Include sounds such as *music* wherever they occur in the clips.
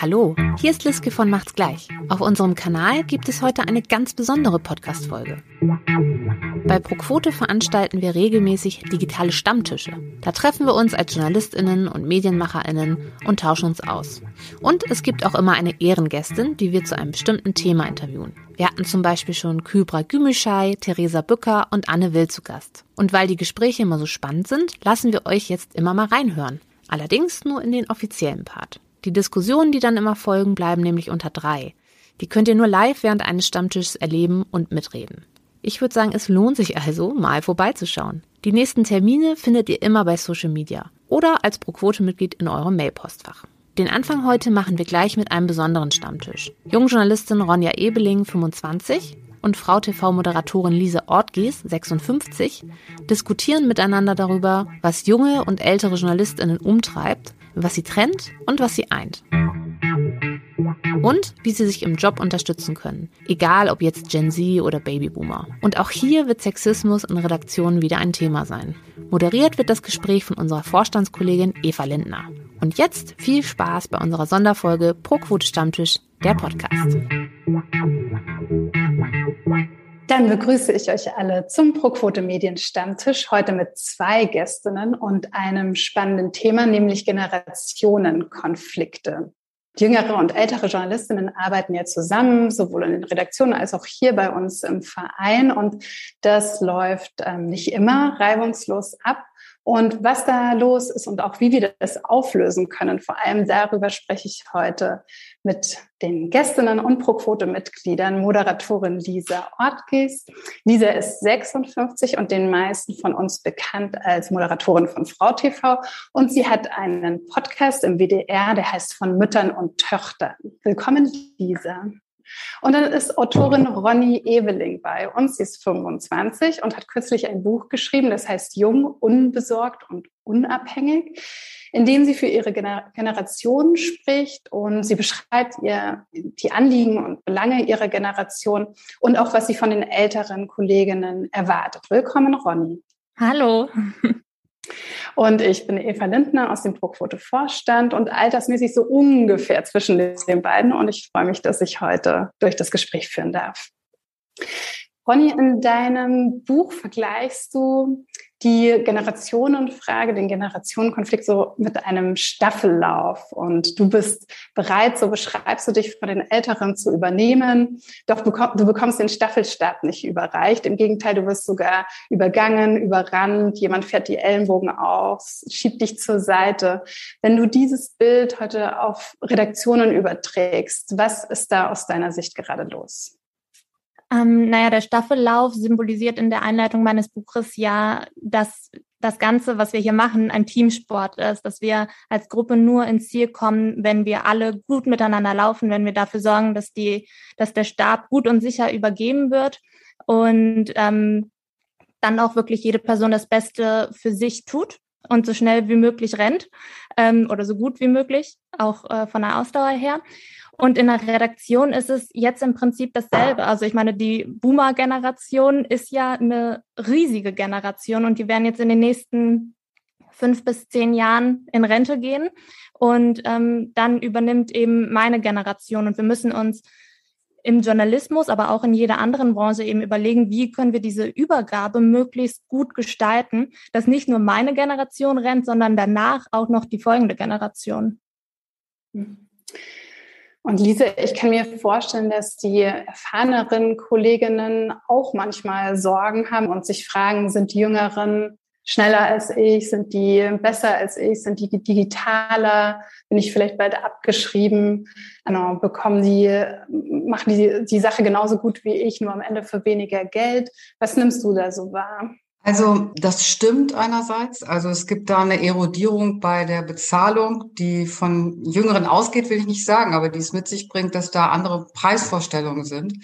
Hallo, hier ist Liske von Macht's gleich. Auf unserem Kanal gibt es heute eine ganz besondere Podcast-Folge. Bei ProQuote veranstalten wir regelmäßig digitale Stammtische. Da treffen wir uns als JournalistInnen und MedienmacherInnen und tauschen uns aus. Und es gibt auch immer eine Ehrengästin, die wir zu einem bestimmten Thema interviewen. Wir hatten zum Beispiel schon Kybra Gümüşay, Theresa Bücker und Anne Will zu Gast. Und weil die Gespräche immer so spannend sind, lassen wir euch jetzt immer mal reinhören. Allerdings nur in den offiziellen Part. Die Diskussionen, die dann immer folgen, bleiben nämlich unter drei. Die könnt ihr nur live während eines Stammtisches erleben und mitreden. Ich würde sagen, es lohnt sich also, mal vorbeizuschauen. Die nächsten Termine findet ihr immer bei Social Media oder als Pro-Quote-Mitglied in eurem Mailpostfach. Den Anfang heute machen wir gleich mit einem besonderen Stammtisch. Jungjournalistin Ronja Ebeling, 25, und Frau TV-Moderatorin Lise Ortgies, 56, diskutieren miteinander darüber, was junge und ältere JournalistInnen umtreibt, was sie trennt und was sie eint und wie sie sich im Job unterstützen können, egal ob jetzt Gen Z oder Babyboomer. Und auch hier wird Sexismus in Redaktionen wieder ein Thema sein. Moderiert wird das Gespräch von unserer Vorstandskollegin Eva Lindner. Und jetzt viel Spaß bei unserer Sonderfolge Pro Quote Stammtisch, der Podcast. Dann begrüße ich euch alle zum ProQuote Medien Stammtisch, heute mit zwei Gästinnen und einem spannenden Thema, nämlich Generationenkonflikte jüngere und ältere Journalistinnen arbeiten ja zusammen, sowohl in den Redaktionen als auch hier bei uns im Verein. Und das läuft ähm, nicht immer reibungslos ab. Und was da los ist und auch wie wir das auflösen können, vor allem darüber spreche ich heute mit den Gästinnen und Pro-Quote-Mitgliedern, Moderatorin Lisa Ortges. Lisa ist 56 und den meisten von uns bekannt als Moderatorin von Frau TV. Und sie hat einen Podcast im WDR, der heißt von Müttern und Töchtern. Willkommen, Lisa. Und dann ist Autorin Ronny Eveling bei uns. Sie ist 25 und hat kürzlich ein Buch geschrieben, das heißt Jung, unbesorgt und unabhängig, in dem sie für ihre Generation spricht und sie beschreibt ihr die Anliegen und Belange ihrer Generation und auch, was sie von den älteren Kolleginnen erwartet. Willkommen, Ronny. Hallo. *laughs* Und ich bin Eva Lindner aus dem Proquote Vorstand und altersmäßig so ungefähr zwischen den beiden. Und ich freue mich, dass ich heute durch das Gespräch führen darf. Ronny, in deinem Buch vergleichst du die Generationenfrage, den Generationenkonflikt so mit einem Staffellauf. Und du bist bereit, so beschreibst du dich von den Älteren zu übernehmen. Doch du bekommst den Staffelstab nicht überreicht. Im Gegenteil, du wirst sogar übergangen, überrannt. Jemand fährt die Ellenbogen aus, schiebt dich zur Seite. Wenn du dieses Bild heute auf Redaktionen überträgst, was ist da aus deiner Sicht gerade los? Ähm, naja, der Staffellauf symbolisiert in der Einleitung meines Buches ja, dass das Ganze, was wir hier machen, ein Teamsport ist, dass wir als Gruppe nur ins Ziel kommen, wenn wir alle gut miteinander laufen, wenn wir dafür sorgen, dass die, dass der Stab gut und sicher übergeben wird und ähm, dann auch wirklich jede Person das Beste für sich tut und so schnell wie möglich rennt ähm, oder so gut wie möglich, auch äh, von der Ausdauer her. Und in der Redaktion ist es jetzt im Prinzip dasselbe. Also ich meine, die Boomer-Generation ist ja eine riesige Generation und die werden jetzt in den nächsten fünf bis zehn Jahren in Rente gehen. Und ähm, dann übernimmt eben meine Generation. Und wir müssen uns im Journalismus, aber auch in jeder anderen Branche eben überlegen, wie können wir diese Übergabe möglichst gut gestalten, dass nicht nur meine Generation rennt, sondern danach auch noch die folgende Generation. Mhm. Und Lise, ich kann mir vorstellen, dass die erfahreneren Kolleginnen auch manchmal Sorgen haben und sich fragen, sind die Jüngeren schneller als ich, sind die besser als ich, sind die digitaler, bin ich vielleicht bald abgeschrieben, genau, bekommen die, machen die die Sache genauso gut wie ich, nur am Ende für weniger Geld. Was nimmst du da so wahr? Also das stimmt einerseits. Also es gibt da eine Erodierung bei der Bezahlung, die von Jüngeren ausgeht, will ich nicht sagen, aber die es mit sich bringt, dass da andere Preisvorstellungen sind.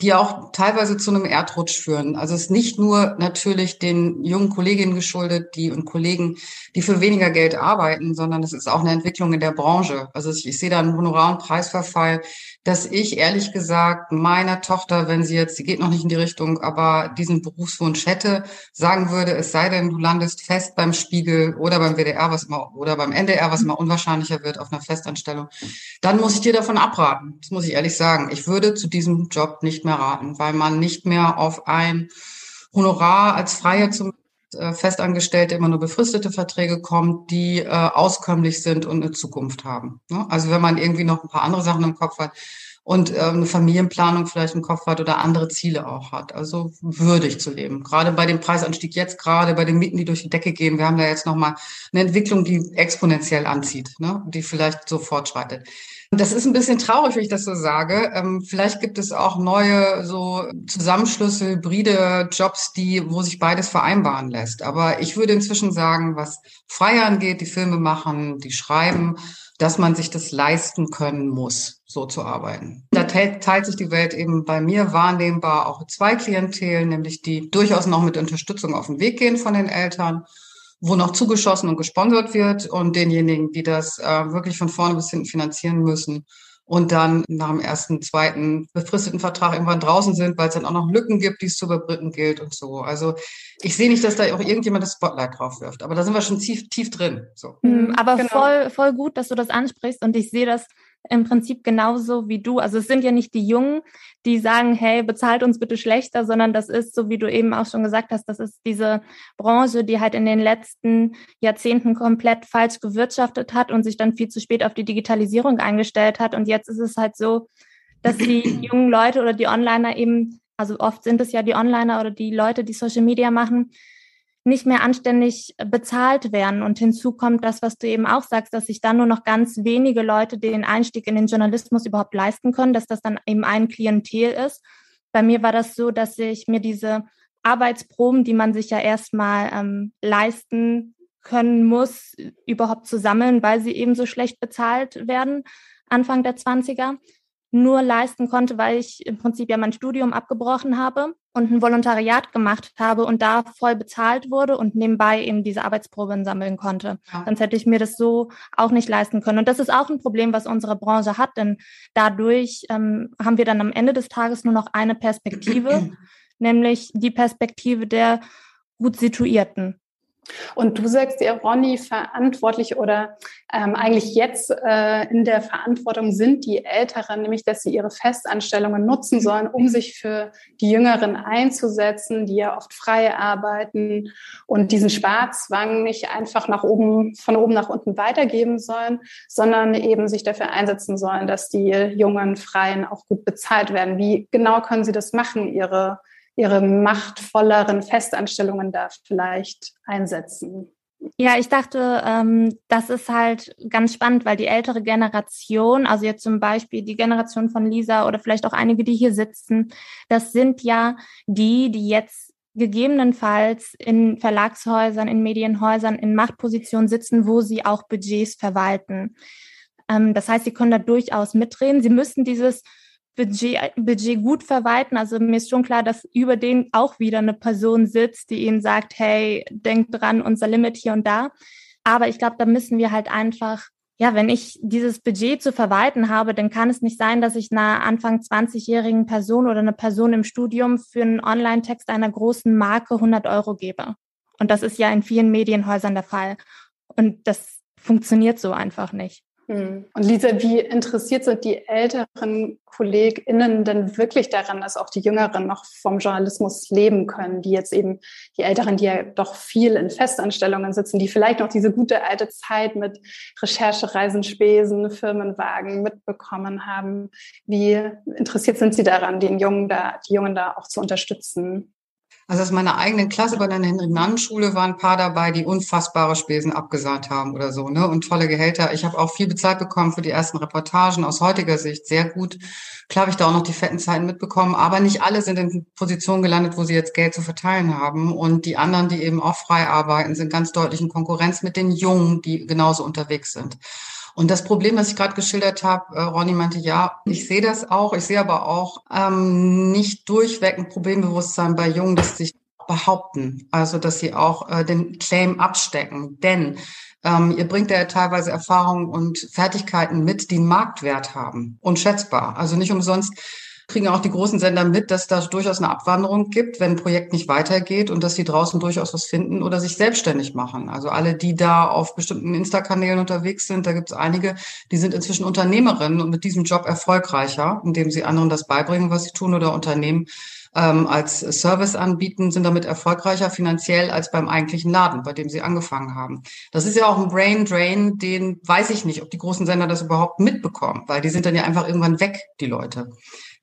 die auch teilweise zu einem Erdrutsch führen. Also es ist nicht nur natürlich den jungen Kolleginnen geschuldet, die und Kollegen, die für weniger Geld arbeiten, sondern es ist auch eine Entwicklung in der Branche. Also ich, ich sehe da einen Honorar- und Preisverfall, dass ich ehrlich gesagt meiner Tochter, wenn sie jetzt, sie geht noch nicht in die Richtung, aber diesen Berufswunsch hätte, sagen würde, es sei denn, du landest fest beim Spiegel oder beim WDR, was immer, oder beim NDR, was immer unwahrscheinlicher wird auf einer Festanstellung, dann muss ich dir davon abraten. Das muss ich ehrlich sagen. Ich würde zu diesem Job nicht mehr raten, weil man nicht mehr auf ein Honorar als Freie zum Festangestellte immer nur befristete Verträge kommt, die äh, auskömmlich sind und eine Zukunft haben. Ne? Also wenn man irgendwie noch ein paar andere Sachen im Kopf hat und äh, eine Familienplanung vielleicht im Kopf hat oder andere Ziele auch hat. Also würdig zu leben. Gerade bei dem Preisanstieg jetzt, gerade bei den Mieten, die durch die Decke gehen. Wir haben da jetzt nochmal eine Entwicklung, die exponentiell anzieht, ne? die vielleicht so fortschreitet. Das ist ein bisschen traurig, wenn ich das so sage. Ähm, vielleicht gibt es auch neue so Zusammenschlüsse, hybride Jobs, die, wo sich beides vereinbaren lässt. Aber ich würde inzwischen sagen, was Freier angeht, die Filme machen, die schreiben, dass man sich das leisten können muss, so zu arbeiten. Da teilt, teilt sich die Welt eben bei mir wahrnehmbar auch zwei Klientel, nämlich die durchaus noch mit Unterstützung auf den Weg gehen von den Eltern wo noch zugeschossen und gesponsert wird und denjenigen, die das äh, wirklich von vorne bis hinten finanzieren müssen und dann nach dem ersten, zweiten befristeten Vertrag irgendwann draußen sind, weil es dann auch noch Lücken gibt, die es zu überbrücken gilt und so. Also ich sehe nicht, dass da auch irgendjemand das Spotlight drauf wirft, aber da sind wir schon tief, tief drin. So. Mhm, aber genau. voll, voll gut, dass du das ansprichst und ich sehe das im Prinzip genauso wie du. Also es sind ja nicht die Jungen, die sagen, hey, bezahlt uns bitte schlechter, sondern das ist, so wie du eben auch schon gesagt hast, das ist diese Branche, die halt in den letzten Jahrzehnten komplett falsch gewirtschaftet hat und sich dann viel zu spät auf die Digitalisierung eingestellt hat. Und jetzt ist es halt so, dass die *clears throat* jungen Leute oder die Onliner eben, also oft sind es ja die Onliner oder die Leute, die Social Media machen, nicht mehr anständig bezahlt werden. Und hinzu kommt das, was du eben auch sagst, dass sich dann nur noch ganz wenige Leute den Einstieg in den Journalismus überhaupt leisten können, dass das dann eben ein Klientel ist. Bei mir war das so, dass ich mir diese Arbeitsproben, die man sich ja erstmal ähm, leisten können muss, überhaupt zu sammeln, weil sie eben so schlecht bezahlt werden, Anfang der 20er, nur leisten konnte, weil ich im Prinzip ja mein Studium abgebrochen habe und ein Volontariat gemacht habe und da voll bezahlt wurde und nebenbei eben diese Arbeitsproben sammeln konnte. Ja. Sonst hätte ich mir das so auch nicht leisten können. Und das ist auch ein Problem, was unsere Branche hat, denn dadurch ähm, haben wir dann am Ende des Tages nur noch eine Perspektive, *clears throat* nämlich die Perspektive der gut situierten. Und du sagst dir, Ronny, verantwortlich oder ähm, eigentlich jetzt äh, in der Verantwortung sind die Älteren, nämlich dass sie ihre Festanstellungen nutzen sollen, um sich für die Jüngeren einzusetzen, die ja oft frei arbeiten und diesen Sparzwang nicht einfach nach oben, von oben nach unten weitergeben sollen, sondern eben sich dafür einsetzen sollen, dass die jungen Freien auch gut bezahlt werden. Wie genau können sie das machen, ihre ihre machtvolleren Festanstellungen da vielleicht einsetzen. Ja, ich dachte, ähm, das ist halt ganz spannend, weil die ältere Generation, also jetzt zum Beispiel die Generation von Lisa oder vielleicht auch einige, die hier sitzen, das sind ja die, die jetzt gegebenenfalls in Verlagshäusern, in Medienhäusern, in Machtpositionen sitzen, wo sie auch Budgets verwalten. Ähm, das heißt, sie können da durchaus mitreden. Sie müssen dieses Budget, Budget gut verwalten. Also mir ist schon klar, dass über den auch wieder eine Person sitzt, die ihnen sagt, hey, denkt dran, unser Limit hier und da. Aber ich glaube, da müssen wir halt einfach, ja, wenn ich dieses Budget zu verwalten habe, dann kann es nicht sein, dass ich einer Anfang 20-jährigen Person oder einer Person im Studium für einen Online-Text einer großen Marke 100 Euro gebe. Und das ist ja in vielen Medienhäusern der Fall. Und das funktioniert so einfach nicht. Hm. Und Lisa, wie interessiert sind die älteren KollegInnen denn wirklich daran, dass auch die Jüngeren noch vom Journalismus leben können, die jetzt eben die Älteren, die ja doch viel in Festanstellungen sitzen, die vielleicht noch diese gute alte Zeit mit Recherchereisen, Spesen, Firmenwagen mitbekommen haben. Wie interessiert sind Sie daran, den Jungen da, die Jungen da auch zu unterstützen? Also aus meiner eigenen Klasse bei der Henry-Mann-Schule waren ein paar dabei, die unfassbare Spesen abgesahnt haben oder so, ne? Und tolle Gehälter. Ich habe auch viel bezahlt bekommen für die ersten Reportagen aus heutiger Sicht. Sehr gut. Klar habe ich da auch noch die fetten Zeiten mitbekommen, aber nicht alle sind in Positionen gelandet, wo sie jetzt Geld zu verteilen haben. Und die anderen, die eben auch frei arbeiten, sind ganz deutlich in Konkurrenz mit den Jungen, die genauso unterwegs sind. Und das Problem, was ich gerade geschildert habe, äh, Ronny meinte, ja, ich sehe das auch. Ich sehe aber auch ähm, nicht durchweg ein Problembewusstsein bei Jungen, dass sich behaupten. Also, dass sie auch äh, den Claim abstecken. Denn ähm, ihr bringt ja teilweise Erfahrungen und Fertigkeiten mit, die einen Marktwert haben. Unschätzbar. Also nicht umsonst kriegen auch die großen Sender mit, dass da durchaus eine Abwanderung gibt, wenn ein Projekt nicht weitergeht und dass sie draußen durchaus was finden oder sich selbstständig machen. Also alle, die da auf bestimmten Insta-Kanälen unterwegs sind, da gibt es einige, die sind inzwischen Unternehmerinnen und mit diesem Job erfolgreicher, indem sie anderen das beibringen, was sie tun oder Unternehmen ähm, als Service anbieten, sind damit erfolgreicher finanziell als beim eigentlichen Laden, bei dem sie angefangen haben. Das ist ja auch ein Brain Drain, den weiß ich nicht, ob die großen Sender das überhaupt mitbekommen, weil die sind dann ja einfach irgendwann weg, die Leute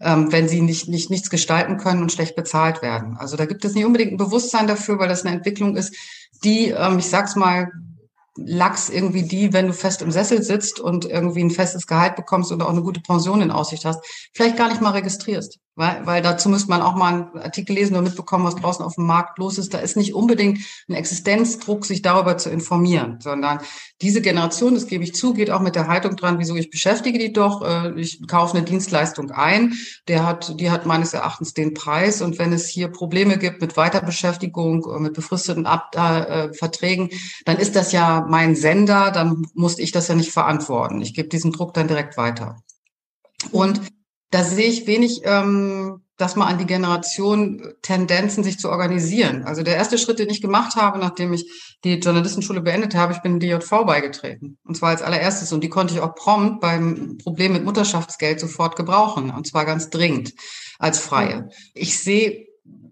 ähm, wenn sie nicht, nicht nichts gestalten können und schlecht bezahlt werden. Also da gibt es nicht unbedingt ein Bewusstsein dafür, weil das eine Entwicklung ist, die, ähm, ich sag's mal, Lachs irgendwie die, wenn du fest im Sessel sitzt und irgendwie ein festes Gehalt bekommst oder auch eine gute Pension in Aussicht hast, vielleicht gar nicht mal registrierst. Weil, weil dazu müsste man auch mal einen Artikel lesen oder mitbekommen, was draußen auf dem Markt los ist. Da ist nicht unbedingt ein Existenzdruck, sich darüber zu informieren, sondern diese Generation, das gebe ich zu, geht auch mit der Haltung dran, wieso ich beschäftige die doch, äh, ich kaufe eine Dienstleistung ein, der hat, die hat meines Erachtens den Preis und wenn es hier Probleme gibt mit Weiterbeschäftigung, äh, mit befristeten Ab äh, Verträgen, dann ist das ja mein Sender, dann musste ich das ja nicht verantworten. Ich gebe diesen Druck dann direkt weiter. Und da sehe ich wenig, ähm, dass man an die Generation Tendenzen, sich zu organisieren. Also der erste Schritt, den ich gemacht habe, nachdem ich die Journalistenschule beendet habe, ich bin DJV beigetreten. Und zwar als allererstes. Und die konnte ich auch prompt beim Problem mit Mutterschaftsgeld sofort gebrauchen. Und zwar ganz dringend als Freie. Ich sehe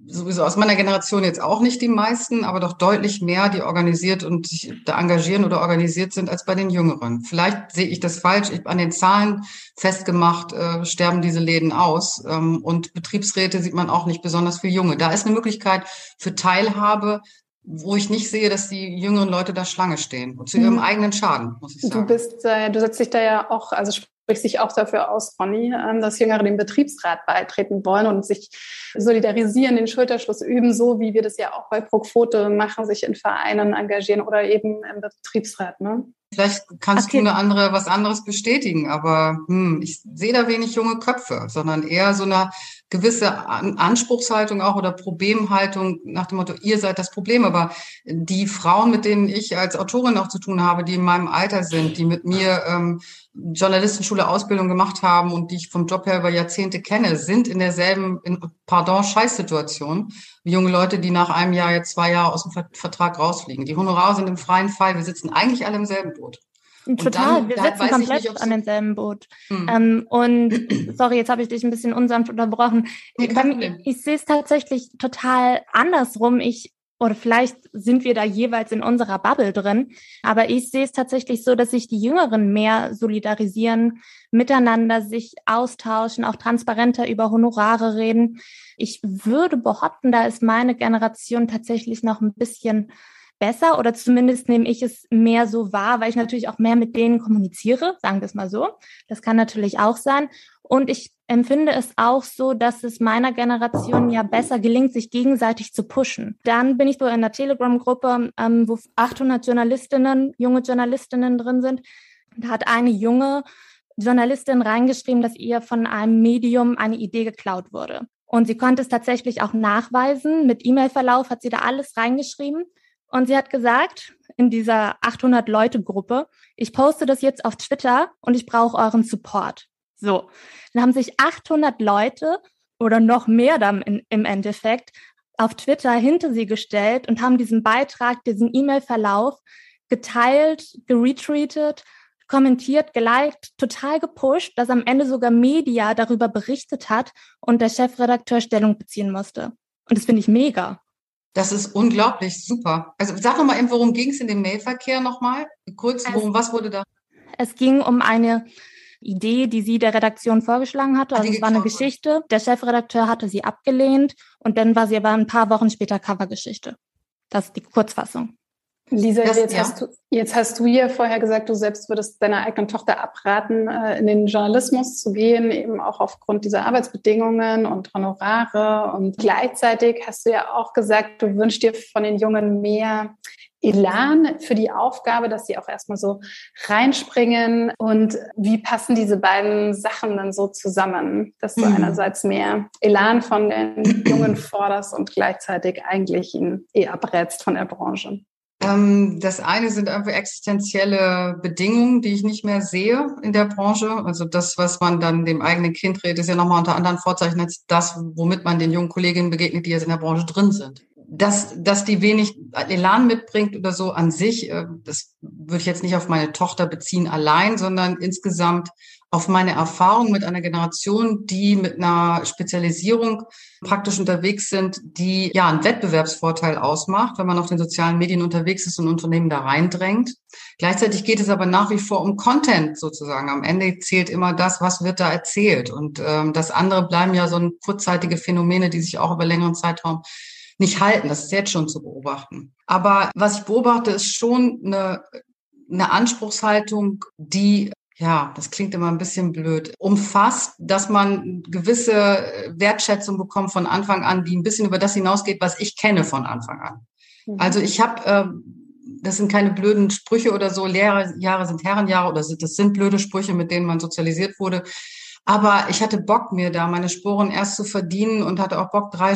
sowieso aus meiner Generation jetzt auch nicht die meisten, aber doch deutlich mehr, die organisiert und sich da engagieren oder organisiert sind als bei den Jüngeren. Vielleicht sehe ich das falsch. Ich, an den Zahlen festgemacht äh, sterben diese Läden aus ähm, und Betriebsräte sieht man auch nicht besonders für Junge. Da ist eine Möglichkeit für Teilhabe, wo ich nicht sehe, dass die jüngeren Leute da Schlange stehen. Und zu ihrem mhm. eigenen Schaden, muss ich sagen. Du bist, äh, du setzt dich da ja auch, also sprichst dich auch dafür aus, Ronny, ähm, dass Jüngere dem Betriebsrat beitreten wollen und sich solidarisieren, den Schulterschluss üben, so wie wir das ja auch bei Proquote machen, sich in Vereinen engagieren oder eben im Betriebsrat. Ne? Vielleicht kannst okay. du eine andere, was anderes bestätigen, aber hm, ich sehe da wenig junge Köpfe, sondern eher so eine gewisse Anspruchshaltung auch oder Problemhaltung nach dem Motto, ihr seid das Problem. Aber die Frauen, mit denen ich als Autorin auch zu tun habe, die in meinem Alter sind, die mit mir ähm, Journalistenschule Ausbildung gemacht haben und die ich vom Job her über Jahrzehnte kenne, sind in derselben, in, pardon, Scheißsituation junge Leute, die nach einem Jahr, jetzt zwei Jahre aus dem Vertrag rausfliegen. Die Honorare sind im freien Fall. Wir sitzen eigentlich alle im selben Boot. Total, dann, wir sitzen komplett nicht, an demselben Boot. Hm. Ähm, und *clears throat* sorry, jetzt habe ich dich ein bisschen unsanft unterbrochen. Nee, ich, ich sehe es tatsächlich total andersrum. Ich oder vielleicht sind wir da jeweils in unserer Bubble drin. Aber ich sehe es tatsächlich so, dass sich die Jüngeren mehr solidarisieren, miteinander sich austauschen, auch transparenter über Honorare reden. Ich würde behaupten, da ist meine Generation tatsächlich noch ein bisschen besser oder zumindest nehme ich es mehr so wahr, weil ich natürlich auch mehr mit denen kommuniziere, sagen wir es mal so. Das kann natürlich auch sein. Und ich empfinde es auch so, dass es meiner Generation ja besser gelingt, sich gegenseitig zu pushen. Dann bin ich so in einer Telegram-Gruppe, ähm, wo 800 Journalistinnen, junge Journalistinnen drin sind. Da hat eine junge Journalistin reingeschrieben, dass ihr von einem Medium eine Idee geklaut wurde. Und sie konnte es tatsächlich auch nachweisen. Mit E-Mail-Verlauf hat sie da alles reingeschrieben. Und sie hat gesagt, in dieser 800 Leute Gruppe, ich poste das jetzt auf Twitter und ich brauche euren Support. So, dann haben sich 800 Leute oder noch mehr dann in, im Endeffekt auf Twitter hinter sie gestellt und haben diesen Beitrag, diesen E-Mail-Verlauf geteilt, geretweetet, kommentiert, geliked, total gepusht, dass am Ende sogar Media darüber berichtet hat und der Chefredakteur Stellung beziehen musste. Und das finde ich mega. Das ist unglaublich super. Also sag noch mal eben, worum ging es in dem Mailverkehr nochmal? Kurz, worum, was wurde da? Es ging um eine Idee, die sie der Redaktion vorgeschlagen hatte. Also es war eine Geschichte. Der Chefredakteur hatte sie abgelehnt und dann war sie aber ein paar Wochen später Covergeschichte. Das ist die Kurzfassung. Lisa, das, jetzt, ja. hast du, jetzt hast du ja vorher gesagt, du selbst würdest deiner eigenen Tochter abraten, äh, in den Journalismus zu gehen, eben auch aufgrund dieser Arbeitsbedingungen und Honorare. Und gleichzeitig hast du ja auch gesagt, du wünschst dir von den Jungen mehr Elan für die Aufgabe, dass sie auch erstmal so reinspringen und wie passen diese beiden Sachen dann so zusammen, dass du mhm. einerseits mehr Elan von den Jungen forderst und gleichzeitig eigentlich ihn eh abrätst von der Branche. Ähm, das eine sind einfach existenzielle Bedingungen, die ich nicht mehr sehe in der Branche. Also das, was man dann dem eigenen Kind redet, ist ja nochmal unter anderen Vorzeichen als das, womit man den jungen Kolleginnen begegnet, die jetzt in der Branche drin sind dass, dass die wenig Elan mitbringt oder so an sich, äh, das würde ich jetzt nicht auf meine Tochter beziehen allein, sondern insgesamt auf meine Erfahrung mit einer Generation, die mit einer Spezialisierung praktisch unterwegs sind, die ja einen Wettbewerbsvorteil ausmacht, wenn man auf den sozialen Medien unterwegs ist und Unternehmen da reindrängt. Gleichzeitig geht es aber nach wie vor um Content sozusagen. Am Ende zählt immer das, was wird da erzählt. Und ähm, das andere bleiben ja so ein kurzzeitige Phänomene, die sich auch über längeren Zeitraum nicht halten. Das ist jetzt schon zu beobachten. Aber was ich beobachte, ist schon eine, eine Anspruchshaltung, die ja, das klingt immer ein bisschen blöd, umfasst, dass man gewisse Wertschätzung bekommt von Anfang an, die ein bisschen über das hinausgeht, was ich kenne von Anfang an. Mhm. Also ich habe, äh, das sind keine blöden Sprüche oder so, Lehrjahre sind Herrenjahre oder das sind blöde Sprüche, mit denen man sozialisiert wurde. Aber ich hatte Bock, mir da meine Sporen erst zu verdienen und hatte auch Bock, drei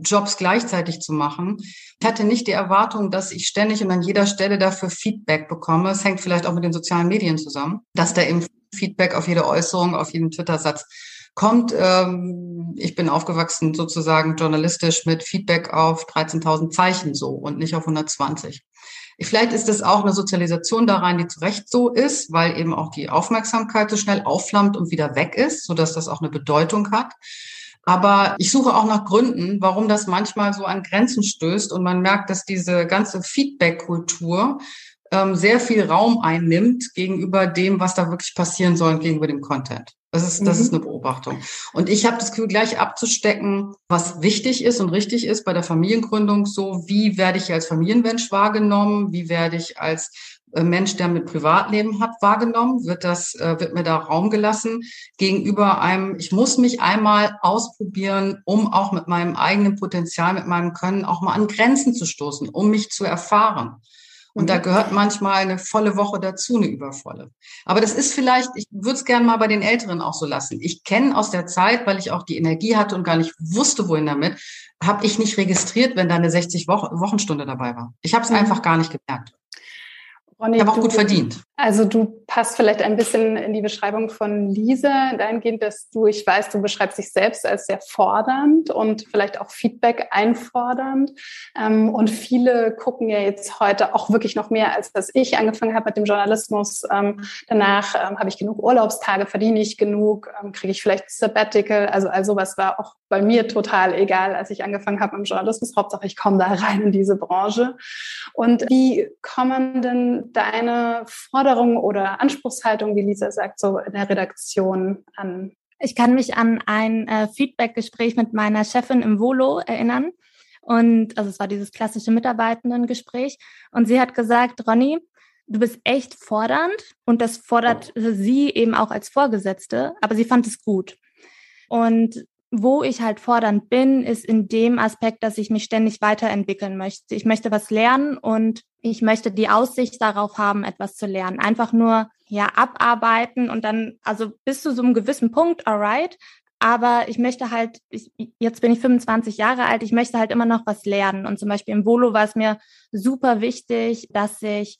Jobs gleichzeitig zu machen. Ich hatte nicht die Erwartung, dass ich ständig und an jeder Stelle dafür Feedback bekomme. Es hängt vielleicht auch mit den sozialen Medien zusammen, dass da eben Feedback auf jede Äußerung, auf jeden Twitter-Satz kommt. Ähm, ich bin aufgewachsen sozusagen journalistisch mit Feedback auf 13.000 Zeichen so und nicht auf 120. Vielleicht ist es auch eine Sozialisation da rein, die zu Recht so ist, weil eben auch die Aufmerksamkeit so schnell aufflammt und wieder weg ist, sodass das auch eine Bedeutung hat. Aber ich suche auch nach Gründen, warum das manchmal so an Grenzen stößt und man merkt, dass diese ganze Feedback-Kultur ähm, sehr viel Raum einnimmt gegenüber dem, was da wirklich passieren soll, gegenüber dem Content. Das ist, das mhm. ist eine Beobachtung. Und ich habe das Gefühl, gleich abzustecken, was wichtig ist und richtig ist bei der Familiengründung. So, wie werde ich als Familienmensch wahrgenommen? Wie werde ich als äh, Mensch, der mit Privatleben hat, wahrgenommen? Wird das, äh, wird mir da Raum gelassen gegenüber einem, ich muss mich einmal ausprobieren, um auch mit meinem eigenen Potenzial, mit meinem Können auch mal an Grenzen zu stoßen, um mich zu erfahren. Und da mhm. gehört manchmal eine volle Woche dazu, eine übervolle. Aber das ist vielleicht, ich würde es gerne mal bei den Älteren auch so lassen. Ich kenne aus der Zeit, weil ich auch die Energie hatte und gar nicht wusste, wohin damit, habe ich nicht registriert, wenn da eine 60 Wochenstunde dabei war. Ich habe es mhm. einfach gar nicht gemerkt. Ronny, ich habe auch gut verdient. Also du passt vielleicht ein bisschen in die Beschreibung von Lisa, dahingehend, dass du, ich weiß, du beschreibst dich selbst als sehr fordernd und vielleicht auch Feedback einfordernd. Ähm, und viele gucken ja jetzt heute auch wirklich noch mehr, als dass ich angefangen habe mit dem Journalismus. Ähm, danach ähm, habe ich genug Urlaubstage, verdiene ich genug, kriege ich vielleicht Sabbatical. Also, also sowas war auch bei mir total egal, als ich angefangen habe mit dem Journalismus. Hauptsache, ich komme da rein in diese Branche. Und wie kommen denn deine Forderungen oder Anspruchshaltung, wie Lisa sagt, so in der Redaktion an? Ich kann mich an ein äh, Feedback-Gespräch mit meiner Chefin im Volo erinnern. Und also es war dieses klassische Mitarbeitendengespräch. Und sie hat gesagt, Ronny, du bist echt fordernd. Und das fordert sie eben auch als Vorgesetzte, aber sie fand es gut. Und wo ich halt fordernd bin, ist in dem Aspekt, dass ich mich ständig weiterentwickeln möchte. Ich möchte was lernen und ich möchte die Aussicht darauf haben, etwas zu lernen. Einfach nur, ja, abarbeiten und dann, also bis zu so einem gewissen Punkt, alright. Aber ich möchte halt, ich, jetzt bin ich 25 Jahre alt, ich möchte halt immer noch was lernen. Und zum Beispiel im Volo war es mir super wichtig, dass ich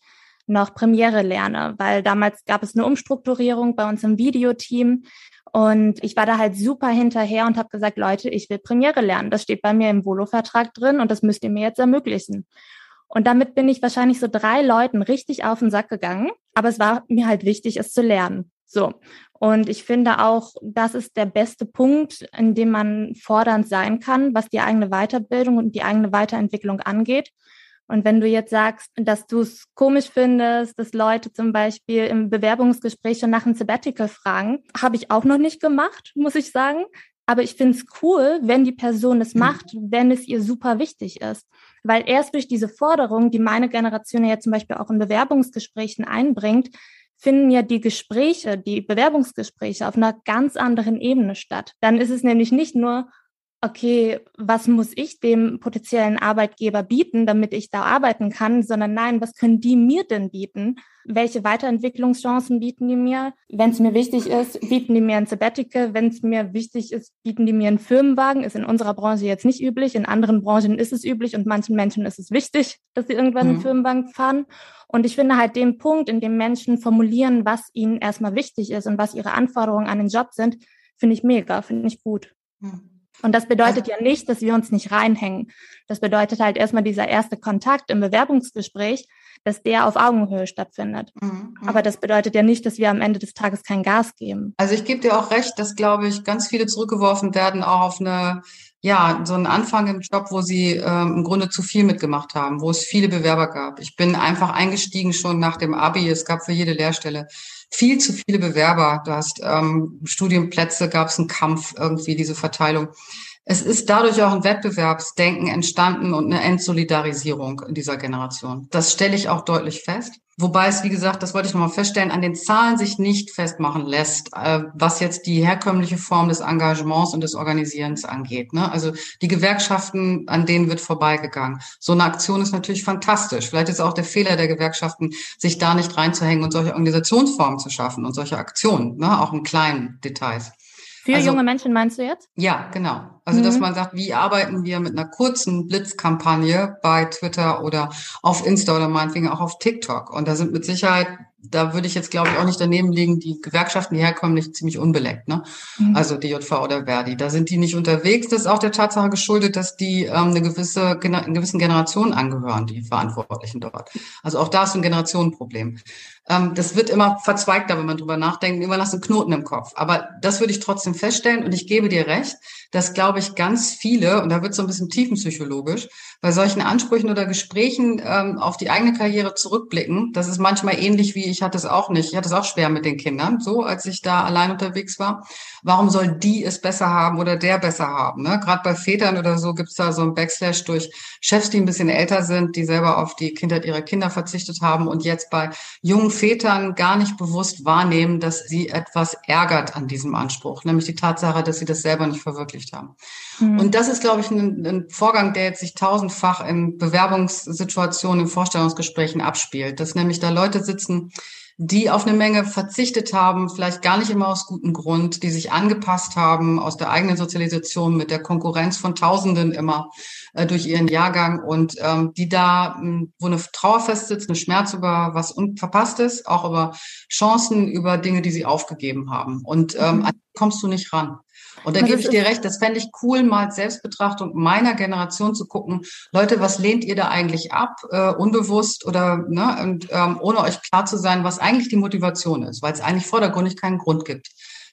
noch Premiere lerne, weil damals gab es eine Umstrukturierung bei uns im Videoteam und ich war da halt super hinterher und habe gesagt, Leute, ich will Premiere lernen. Das steht bei mir im Volo-Vertrag drin und das müsst ihr mir jetzt ermöglichen. Und damit bin ich wahrscheinlich so drei Leuten richtig auf den Sack gegangen. Aber es war mir halt wichtig, es zu lernen. So. Und ich finde auch, das ist der beste Punkt, in dem man fordernd sein kann, was die eigene Weiterbildung und die eigene Weiterentwicklung angeht. Und wenn du jetzt sagst, dass du es komisch findest, dass Leute zum Beispiel im Bewerbungsgespräch schon nach einem Sabbatical fragen, habe ich auch noch nicht gemacht, muss ich sagen. Aber ich finde es cool, wenn die Person es mhm. macht, wenn es ihr super wichtig ist. Weil erst durch diese Forderung, die meine Generation ja zum Beispiel auch in Bewerbungsgesprächen einbringt, finden ja die Gespräche, die Bewerbungsgespräche auf einer ganz anderen Ebene statt. Dann ist es nämlich nicht nur, okay, was muss ich dem potenziellen Arbeitgeber bieten, damit ich da arbeiten kann, sondern nein, was können die mir denn bieten? Welche Weiterentwicklungschancen bieten die mir? Wenn es mir wichtig ist, bieten die mir ein Sabbatical. Wenn es mir wichtig ist, bieten die mir einen Firmenwagen. Ist in unserer Branche jetzt nicht üblich. In anderen Branchen ist es üblich und manchen Menschen ist es wichtig, *laughs* dass sie irgendwann mhm. einen Firmenwagen fahren. Und ich finde halt den Punkt, in dem Menschen formulieren, was ihnen erstmal wichtig ist und was ihre Anforderungen an den Job sind, finde ich mega, finde ich gut. Mhm. Und das bedeutet ja nicht, dass wir uns nicht reinhängen. Das bedeutet halt erstmal dieser erste Kontakt im Bewerbungsgespräch, dass der auf Augenhöhe stattfindet. Mhm, mhm. Aber das bedeutet ja nicht, dass wir am Ende des Tages kein Gas geben. Also ich gebe dir auch recht, dass, glaube ich, ganz viele zurückgeworfen werden, auch auf eine, ja, so einen Anfang im Job, wo sie ähm, im Grunde zu viel mitgemacht haben, wo es viele Bewerber gab. Ich bin einfach eingestiegen schon nach dem Abi. Es gab für jede Lehrstelle viel zu viele Bewerber. Du hast ähm, Studienplätze, gab es einen Kampf irgendwie, diese Verteilung. Es ist dadurch auch ein Wettbewerbsdenken entstanden und eine Entsolidarisierung in dieser Generation. Das stelle ich auch deutlich fest. Wobei es, wie gesagt, das wollte ich nochmal feststellen, an den Zahlen sich nicht festmachen lässt, äh, was jetzt die herkömmliche Form des Engagements und des Organisierens angeht. Ne? Also die Gewerkschaften, an denen wird vorbeigegangen. So eine Aktion ist natürlich fantastisch. Vielleicht ist auch der Fehler der Gewerkschaften, sich da nicht reinzuhängen und solche Organisationsformen zu schaffen und solche Aktionen, ne? auch in kleinen Details. Für also, junge Menschen meinst du jetzt? Ja, genau. Also, mhm. dass man sagt, wie arbeiten wir mit einer kurzen Blitzkampagne bei Twitter oder auf Insta oder meinetwegen auch auf TikTok? Und da sind mit Sicherheit da würde ich jetzt, glaube ich, auch nicht daneben liegen, die Gewerkschaften, die herkommen, nicht ziemlich unbeleckt. Ne? Mhm. Also DJV oder Verdi. Da sind die nicht unterwegs. Das ist auch der Tatsache geschuldet, dass die ähm, eine gewisse, einer gewissen Generation angehören, die Verantwortlichen dort. Also auch da ist ein Generationenproblem. Ähm, das wird immer verzweigter, wenn man drüber nachdenkt. Immer lassen Knoten im Kopf. Aber das würde ich trotzdem feststellen. Und ich gebe dir recht, dass, glaube ich, ganz viele, und da wird so ein bisschen tiefenpsychologisch, bei solchen Ansprüchen oder Gesprächen ähm, auf die eigene Karriere zurückblicken. Das ist manchmal ähnlich wie ich hatte es auch nicht. Ich hatte es auch schwer mit den Kindern, so als ich da allein unterwegs war. Warum soll die es besser haben oder der besser haben? Ne? Gerade bei Vätern oder so gibt's da so ein Backslash durch Chefs, die ein bisschen älter sind, die selber auf die Kindheit ihrer Kinder verzichtet haben und jetzt bei jungen Vätern gar nicht bewusst wahrnehmen, dass sie etwas ärgert an diesem Anspruch, nämlich die Tatsache, dass sie das selber nicht verwirklicht haben. Mhm. Und das ist, glaube ich, ein, ein Vorgang, der jetzt sich tausendfach in Bewerbungssituationen, in Vorstellungsgesprächen abspielt, dass nämlich da Leute sitzen, die auf eine Menge verzichtet haben, vielleicht gar nicht immer aus gutem Grund, die sich angepasst haben aus der eigenen Sozialisation mit der Konkurrenz von Tausenden immer äh, durch ihren Jahrgang und ähm, die da, mh, hm, wo eine Trauer festsitzt, eine Schmerz über was verpasst ist, auch über Chancen, über Dinge, die sie aufgegeben haben. Und ähm, mhm. kommst du nicht ran. Und da gebe ich dir recht, das fände ich cool, mal als Selbstbetrachtung meiner Generation zu gucken, Leute, was lehnt ihr da eigentlich ab, äh, unbewusst oder ne, und ähm, ohne euch klar zu sein, was eigentlich die Motivation ist, weil es eigentlich vordergründig keinen Grund gibt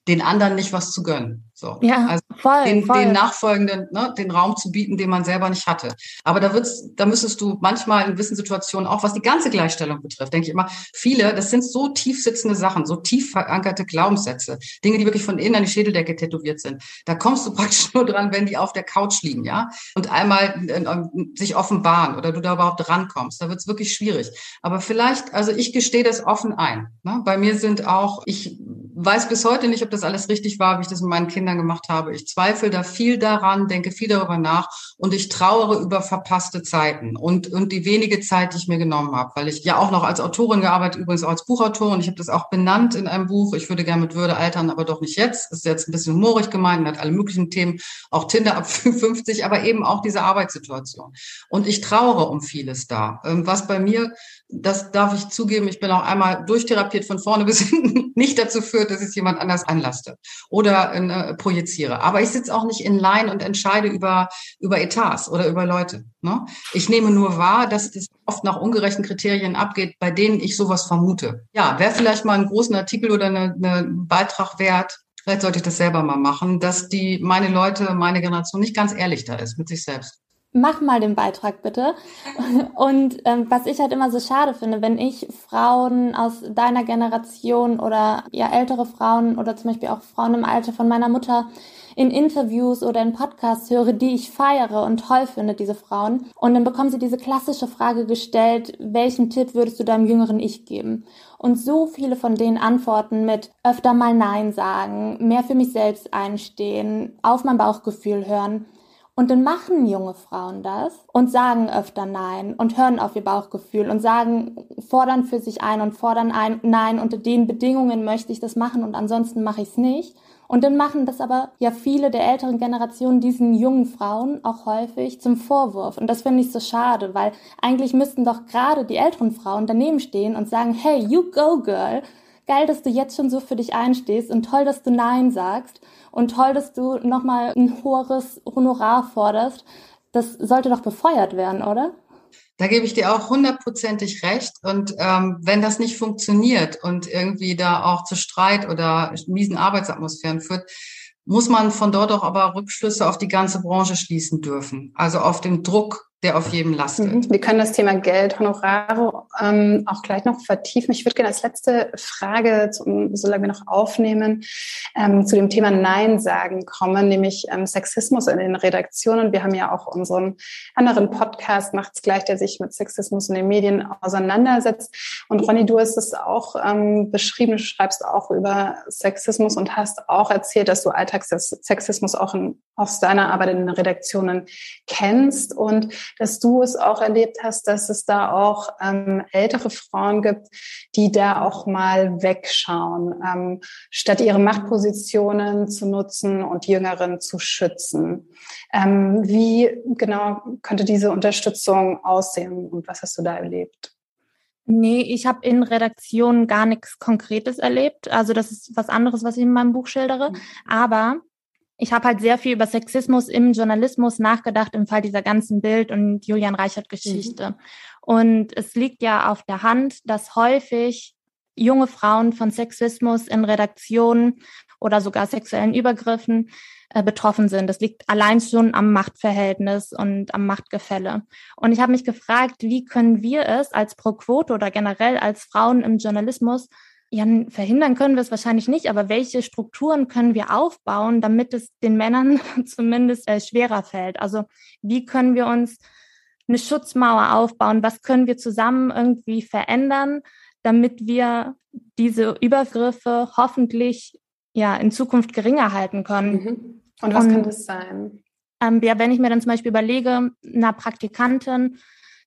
den anderen nicht was zu gönnen. So. Ja, also voll, den, voll. den Nachfolgenden, ne, den Raum zu bieten, den man selber nicht hatte. Aber da wird's, da müsstest du manchmal in gewissen Situationen auch, was die ganze Gleichstellung betrifft, denke ich immer, viele, das sind so tief sitzende Sachen, so tief verankerte Glaubenssätze, Dinge, die wirklich von innen an die Schädeldecke tätowiert sind. Da kommst du *laughs* praktisch nur dran, wenn die auf der Couch liegen, ja, und einmal äh, äh, sich offenbaren oder du da überhaupt rankommst. Da wird's wirklich schwierig. Aber vielleicht, also ich gestehe das offen ein. Ne? Bei mir sind auch, ich weiß bis heute nicht, ob das alles richtig war, wie ich das mit meinen Kindern gemacht habe. Ich zweifle da viel daran, denke viel darüber nach und ich trauere über verpasste Zeiten und, und die wenige Zeit, die ich mir genommen habe, weil ich ja auch noch als Autorin gearbeitet, übrigens auch als Buchautorin. Ich habe das auch benannt in einem Buch. Ich würde gerne mit Würde altern, aber doch nicht jetzt. Ist jetzt ein bisschen humorig gemeint, hat alle möglichen Themen, auch Tinder ab *laughs* 50, aber eben auch diese Arbeitssituation. Und ich trauere um vieles da. Ähm, was bei mir, das darf ich zugeben, ich bin auch einmal durchtherapiert von vorne bis *laughs* hinten, nicht dazu führt, dass ich es jemand anders anlaste oder äh, projiziere. Aber ich sitze auch nicht in Line und entscheide über, über Etats oder über Leute. Ne? Ich nehme nur wahr, dass es oft nach ungerechten Kriterien abgeht, bei denen ich sowas vermute. Ja, wäre vielleicht mal einen großen Artikel oder eine, eine Beitrag wert, vielleicht sollte ich das selber mal machen, dass die, meine Leute, meine Generation nicht ganz ehrlich da ist mit sich selbst. Mach mal den Beitrag bitte. Und ähm, was ich halt immer so schade finde, wenn ich Frauen aus deiner Generation oder ja ältere Frauen oder zum Beispiel auch Frauen im Alter von meiner Mutter in Interviews oder in Podcasts höre, die ich feiere und toll finde, diese Frauen. Und dann bekommen sie diese klassische Frage gestellt, welchen Tipp würdest du deinem jüngeren Ich geben? Und so viele von denen antworten mit öfter mal Nein sagen, mehr für mich selbst einstehen, auf mein Bauchgefühl hören. Und dann machen junge Frauen das und sagen öfter Nein und hören auf ihr Bauchgefühl und sagen, fordern für sich ein und fordern ein, nein, unter den Bedingungen möchte ich das machen und ansonsten mache ich es nicht. Und dann machen das aber ja viele der älteren Generationen diesen jungen Frauen auch häufig zum Vorwurf. Und das finde ich so schade, weil eigentlich müssten doch gerade die älteren Frauen daneben stehen und sagen, hey, you go girl. Geil, dass du jetzt schon so für dich einstehst und toll, dass du Nein sagst und toll, dass du nochmal ein hohes Honorar forderst. Das sollte doch befeuert werden, oder? Da gebe ich dir auch hundertprozentig recht. Und ähm, wenn das nicht funktioniert und irgendwie da auch zu Streit oder miesen Arbeitsatmosphären führt, muss man von dort auch aber Rückschlüsse auf die ganze Branche schließen dürfen. Also auf den Druck der auf jedem lastet. Mhm. Wir können das Thema Geld, Honorare ähm, auch gleich noch vertiefen. Ich würde gerne als letzte Frage, zum, solange wir noch aufnehmen, ähm, zu dem Thema Nein sagen kommen, nämlich ähm, Sexismus in den Redaktionen. Wir haben ja auch unseren anderen Podcast, Macht's gleich, der sich mit Sexismus in den Medien auseinandersetzt. Und Ronny, du hast es auch ähm, beschrieben, du schreibst auch über Sexismus und hast auch erzählt, dass du Alltagssexismus auch in, aus deiner Arbeit in den Redaktionen kennst. Und dass du es auch erlebt hast, dass es da auch ähm, ältere Frauen gibt, die da auch mal wegschauen, ähm, statt ihre Machtpositionen zu nutzen und Jüngeren zu schützen. Ähm, wie genau könnte diese Unterstützung aussehen und was hast du da erlebt? Nee, ich habe in Redaktionen gar nichts Konkretes erlebt. Also das ist was anderes, was ich in meinem Buch schildere. Mhm. Aber ich habe halt sehr viel über Sexismus im Journalismus nachgedacht im Fall dieser ganzen Bild- und Julian Reichert-Geschichte. Mhm. Und es liegt ja auf der Hand, dass häufig junge Frauen von Sexismus in Redaktionen oder sogar sexuellen Übergriffen äh, betroffen sind. Das liegt allein schon am Machtverhältnis und am Machtgefälle. Und ich habe mich gefragt, wie können wir es als Pro Quote oder generell als Frauen im Journalismus ja, verhindern können wir es wahrscheinlich nicht, aber welche Strukturen können wir aufbauen, damit es den Männern *laughs* zumindest äh, schwerer fällt? Also wie können wir uns eine Schutzmauer aufbauen? Was können wir zusammen irgendwie verändern, damit wir diese Übergriffe hoffentlich ja in Zukunft geringer halten können? Mhm. Und was Und, kann das sein? Ähm, ja, wenn ich mir dann zum Beispiel überlege, einer Praktikantin,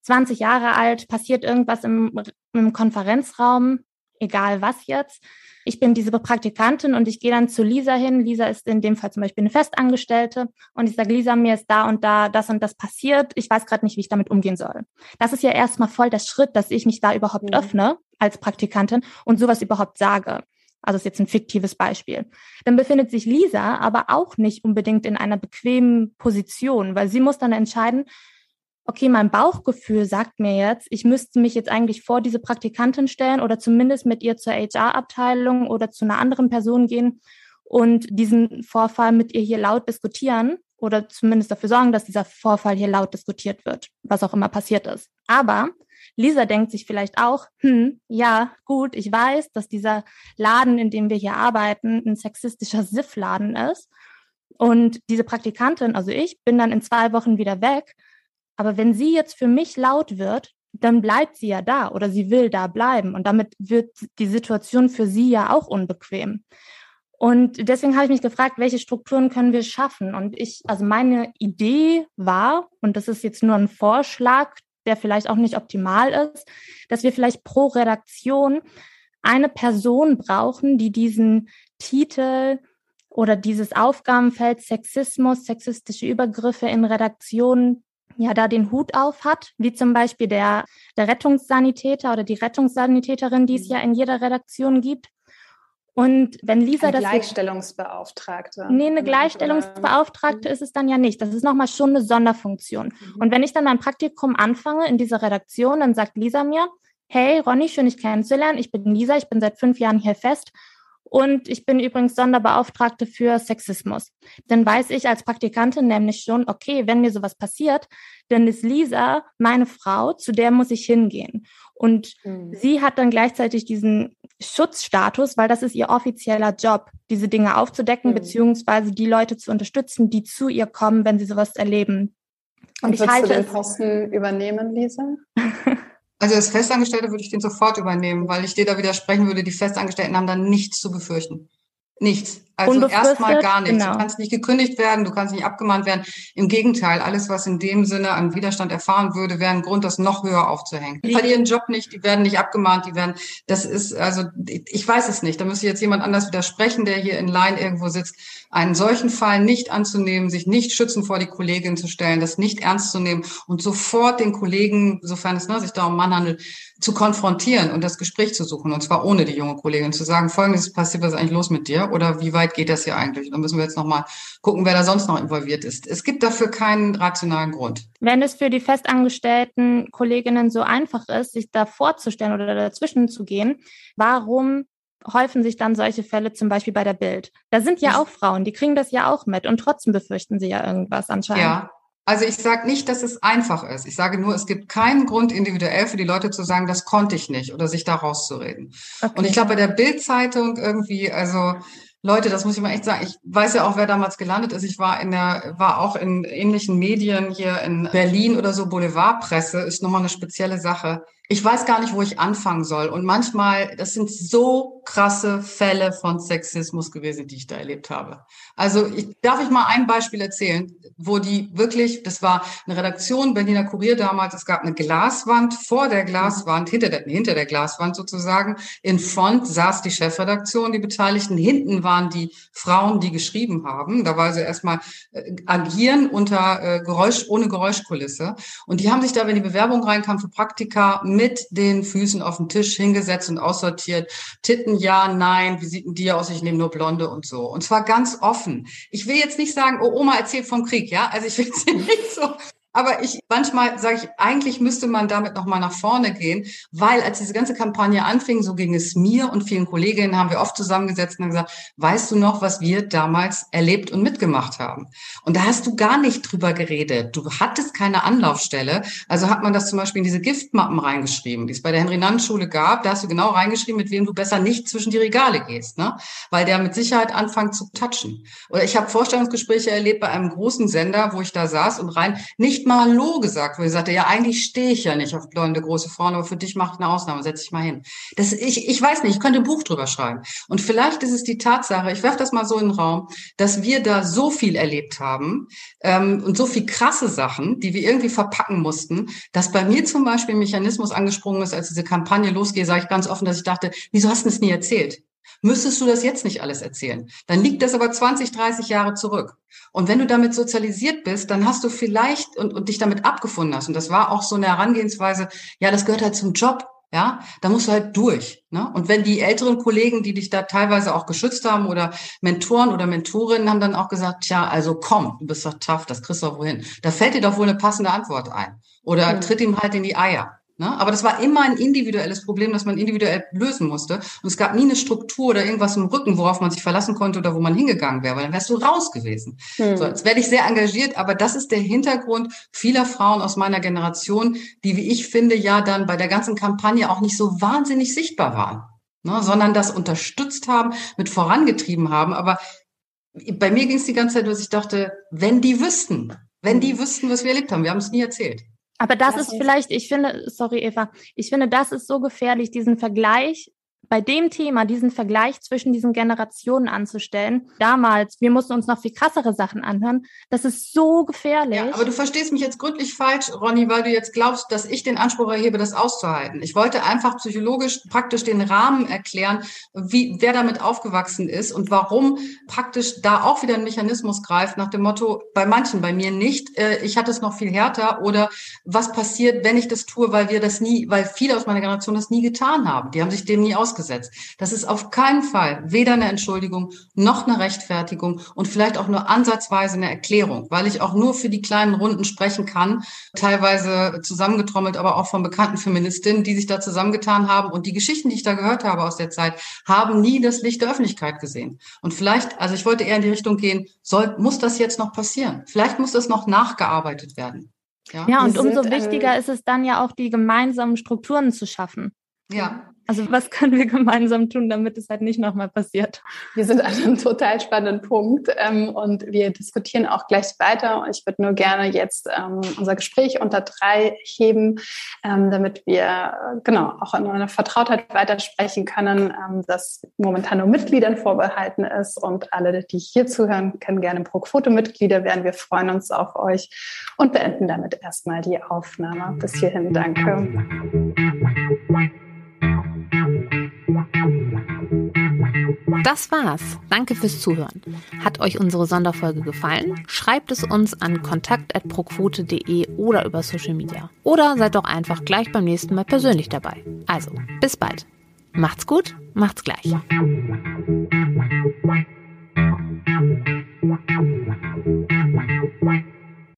20 Jahre alt, passiert irgendwas im, im Konferenzraum, egal was jetzt. Ich bin diese Praktikantin und ich gehe dann zu Lisa hin. Lisa ist in dem Fall zum Beispiel eine Festangestellte und ich sage, Lisa, mir ist da und da das und das passiert. Ich weiß gerade nicht, wie ich damit umgehen soll. Das ist ja erstmal voll der Schritt, dass ich mich da überhaupt mhm. öffne als Praktikantin und sowas überhaupt sage. Also ist jetzt ein fiktives Beispiel. Dann befindet sich Lisa aber auch nicht unbedingt in einer bequemen Position, weil sie muss dann entscheiden, okay, mein Bauchgefühl sagt mir jetzt, ich müsste mich jetzt eigentlich vor diese Praktikantin stellen oder zumindest mit ihr zur HR-Abteilung oder zu einer anderen Person gehen und diesen Vorfall mit ihr hier laut diskutieren oder zumindest dafür sorgen, dass dieser Vorfall hier laut diskutiert wird, was auch immer passiert ist. Aber Lisa denkt sich vielleicht auch, hm, ja, gut, ich weiß, dass dieser Laden, in dem wir hier arbeiten, ein sexistischer Siffladen ist. Und diese Praktikantin, also ich, bin dann in zwei Wochen wieder weg aber wenn sie jetzt für mich laut wird, dann bleibt sie ja da oder sie will da bleiben. Und damit wird die Situation für sie ja auch unbequem. Und deswegen habe ich mich gefragt, welche Strukturen können wir schaffen? Und ich, also meine Idee war, und das ist jetzt nur ein Vorschlag, der vielleicht auch nicht optimal ist, dass wir vielleicht pro Redaktion eine Person brauchen, die diesen Titel oder dieses Aufgabenfeld Sexismus, sexistische Übergriffe in Redaktionen ja da den Hut auf hat, wie zum Beispiel der, der Rettungssanitäter oder die Rettungssanitäterin, die es mhm. ja in jeder Redaktion gibt. Und wenn Lisa eine das. Gleichstellungsbeauftragte. Nee, eine Gleichstellungsbeauftragte ist es dann ja nicht. Das ist nochmal schon eine Sonderfunktion. Mhm. Und wenn ich dann mein Praktikum anfange in dieser Redaktion, dann sagt Lisa mir, hey Ronny, schön dich kennenzulernen. Ich bin Lisa, ich bin seit fünf Jahren hier fest Und ich bin übrigens Sonderbeauftragte für Sexismus. Dann weiß ich als Praktikantin nämlich schon, okay, wenn mir sowas passiert, dann ist Lisa meine Frau, zu der muss ich hingehen. Und mhm. sie hat dann gleichzeitig diesen Schutzstatus, weil das ist ihr offizieller Job, diese Dinge aufzudecken, mhm. beziehungsweise die Leute zu unterstützen, die zu ihr kommen, wenn sie sowas erleben. Und, Und ich halte du den Posten übernehmen, Lisa? *laughs* Also als Festangestellte würde ich den sofort übernehmen, weil ich dir da widersprechen würde, die Festangestellten haben dann nichts zu befürchten. Nichts. Also erstmal gar nichts. Genau. Du kannst nicht gekündigt werden, du kannst nicht abgemahnt werden. Im Gegenteil, alles, was in dem Sinne an Widerstand erfahren würde, wäre ein Grund, das noch höher aufzuhängen. Die verlieren Job nicht, die werden nicht abgemahnt, die werden, das ist, also ich weiß es nicht. Da müsste jetzt jemand anders widersprechen, der hier in Line irgendwo sitzt. Einen solchen Fall nicht anzunehmen, sich nicht schützen vor die Kollegin zu stellen, das nicht ernst zu nehmen und sofort den Kollegen, sofern es ne, sich da um Mann handelt, zu konfrontieren und das Gespräch zu suchen. Und zwar ohne die junge Kollegin zu sagen, folgendes passiert, was ist eigentlich los mit dir? Oder wie weit geht das hier eigentlich? Dann müssen wir jetzt nochmal gucken, wer da sonst noch involviert ist. Es gibt dafür keinen rationalen Grund. Wenn es für die festangestellten Kolleginnen so einfach ist, sich da vorzustellen oder dazwischen zu gehen, warum häufen sich dann solche Fälle zum Beispiel bei der Bild? Da sind ja auch Frauen, die kriegen das ja auch mit und trotzdem befürchten sie ja irgendwas anscheinend. Ja, also ich sage nicht, dass es einfach ist. Ich sage nur, es gibt keinen Grund individuell für die Leute zu sagen, das konnte ich nicht oder sich da rauszureden. Okay. Und ich glaube, bei der Bildzeitung irgendwie, also Leute, das muss ich mal echt sagen. Ich weiß ja auch, wer damals gelandet ist. Ich war in der, war auch in ähnlichen Medien hier in Berlin oder so. Boulevardpresse ist nochmal eine spezielle Sache ich weiß gar nicht, wo ich anfangen soll. Und manchmal, das sind so krasse Fälle von Sexismus gewesen, die ich da erlebt habe. Also ich, darf ich mal ein Beispiel erzählen, wo die wirklich, das war eine Redaktion Berliner Kurier damals, es gab eine Glaswand vor der Glaswand, hinter der, hinter der Glaswand sozusagen. In Front saß die Chefredaktion, die Beteiligten. Hinten waren die Frauen, die geschrieben haben. Da war sie erstmal äh, agieren unter äh, Geräusch, ohne Geräuschkulisse. Und die haben sich da, wenn die Bewerbung reinkam für Praktika, mit den Füßen auf den Tisch hingesetzt und aussortiert. Titten, ja, nein, wie sieht denn die aus? Ich nehme nur Blonde und so. Und zwar ganz offen. Ich will jetzt nicht sagen, oh, Oma erzählt vom Krieg, ja? Also ich will jetzt *laughs* nicht so aber ich manchmal sage ich, eigentlich müsste man damit noch mal nach vorne gehen, weil als diese ganze Kampagne anfing, so ging es mir und vielen Kolleginnen, haben wir oft zusammengesetzt und gesagt, weißt du noch, was wir damals erlebt und mitgemacht haben? Und da hast du gar nicht drüber geredet. Du hattest keine Anlaufstelle. Also hat man das zum Beispiel in diese Giftmappen reingeschrieben, die es bei der Henry-Nann-Schule gab. Da hast du genau reingeschrieben, mit wem du besser nicht zwischen die Regale gehst, ne? weil der mit Sicherheit anfängt zu touchen. Oder ich habe Vorstellungsgespräche erlebt bei einem großen Sender, wo ich da saß und rein nicht nicht mal Hallo gesagt, wo ich sagte, ja, eigentlich stehe ich ja nicht auf blonde große Frauen, aber für dich mache ich eine Ausnahme, setz dich mal hin. Das, ich, ich weiß nicht, ich könnte ein Buch drüber schreiben. Und vielleicht ist es die Tatsache, ich werfe das mal so in den Raum, dass wir da so viel erlebt haben ähm, und so viel krasse Sachen, die wir irgendwie verpacken mussten, dass bei mir zum Beispiel ein Mechanismus angesprungen ist, als diese Kampagne losgeht, sage ich ganz offen, dass ich dachte, wieso hast du es nie erzählt? Müsstest du das jetzt nicht alles erzählen. Dann liegt das aber 20, 30 Jahre zurück. Und wenn du damit sozialisiert bist, dann hast du vielleicht und, und dich damit abgefunden hast. Und das war auch so eine Herangehensweise, ja, das gehört halt zum Job. Ja, da musst du halt durch. Ne? Und wenn die älteren Kollegen, die dich da teilweise auch geschützt haben oder Mentoren oder Mentorinnen haben dann auch gesagt, tja, also komm, du bist doch tough, das kriegst du doch wohin. Da fällt dir doch wohl eine passende Antwort ein. Oder tritt ihm halt in die Eier. Ne? Aber das war immer ein individuelles Problem, das man individuell lösen musste. Und es gab nie eine Struktur oder irgendwas im Rücken, worauf man sich verlassen konnte oder wo man hingegangen wäre, weil dann wärst du raus gewesen. Hm. So, jetzt werde ich sehr engagiert, aber das ist der Hintergrund vieler Frauen aus meiner Generation, die, wie ich finde, ja dann bei der ganzen Kampagne auch nicht so wahnsinnig sichtbar waren, ne? sondern das unterstützt haben, mit vorangetrieben haben. Aber bei mir ging es die ganze Zeit, dass ich dachte, wenn die wüssten, wenn die wüssten, was wir erlebt haben, wir haben es nie erzählt. Aber das, das ist vielleicht, ich finde, sorry Eva, ich finde, das ist so gefährlich, diesen Vergleich bei dem Thema diesen Vergleich zwischen diesen Generationen anzustellen, damals, wir mussten uns noch viel krassere Sachen anhören, das ist so gefährlich. Ja, aber du verstehst mich jetzt gründlich falsch, Ronny, weil du jetzt glaubst, dass ich den Anspruch erhebe, das auszuhalten. Ich wollte einfach psychologisch praktisch den Rahmen erklären, wie, wer damit aufgewachsen ist und warum praktisch da auch wieder ein Mechanismus greift nach dem Motto, bei manchen, bei mir nicht, äh, ich hatte es noch viel härter oder was passiert, wenn ich das tue, weil wir das nie, weil viele aus meiner Generation das nie getan haben. Die haben sich dem nie aus vorausgesetzt. Das ist auf keinen Fall weder eine Entschuldigung noch eine Rechtfertigung und vielleicht auch nur ansatzweise eine Erklärung, weil ich auch nur für die kleinen Runden sprechen kann, teilweise zusammengetrommelt, aber auch von bekannten Feministinnen, die sich da zusammengetan haben. Und die Geschichten, die ich da gehört habe aus der Zeit, haben nie das Licht der Öffentlichkeit gesehen. Und vielleicht, also ich wollte eher in die Richtung gehen, soll, muss das jetzt noch passieren? Vielleicht muss das noch nachgearbeitet werden. Ja, ja und umso wichtiger ist es dann ja auch, die gemeinsamen Strukturen zu schaffen. Ja. Also was können wir gemeinsam tun, damit es halt nicht nochmal passiert? Wir sind an einem total spannenden Punkt ähm, und wir diskutieren auch gleich weiter. Ich würde nur gerne jetzt ähm, unser Gespräch unter drei heben, ähm, damit wir genau auch in einer Vertrautheit weitersprechen können, ähm, das momentan nur Mitgliedern vorbehalten ist und alle, die hier zuhören, können gerne Pro-Quote-Mitglieder werden. Wir freuen uns auf euch und beenden damit erstmal die Aufnahme. Bis hierhin, danke. Das war's. Danke fürs Zuhören. Hat euch unsere Sonderfolge gefallen? Schreibt es uns an kontakt.proquote.de oder über Social Media. Oder seid doch einfach gleich beim nächsten Mal persönlich dabei. Also, bis bald. Macht's gut, macht's gleich.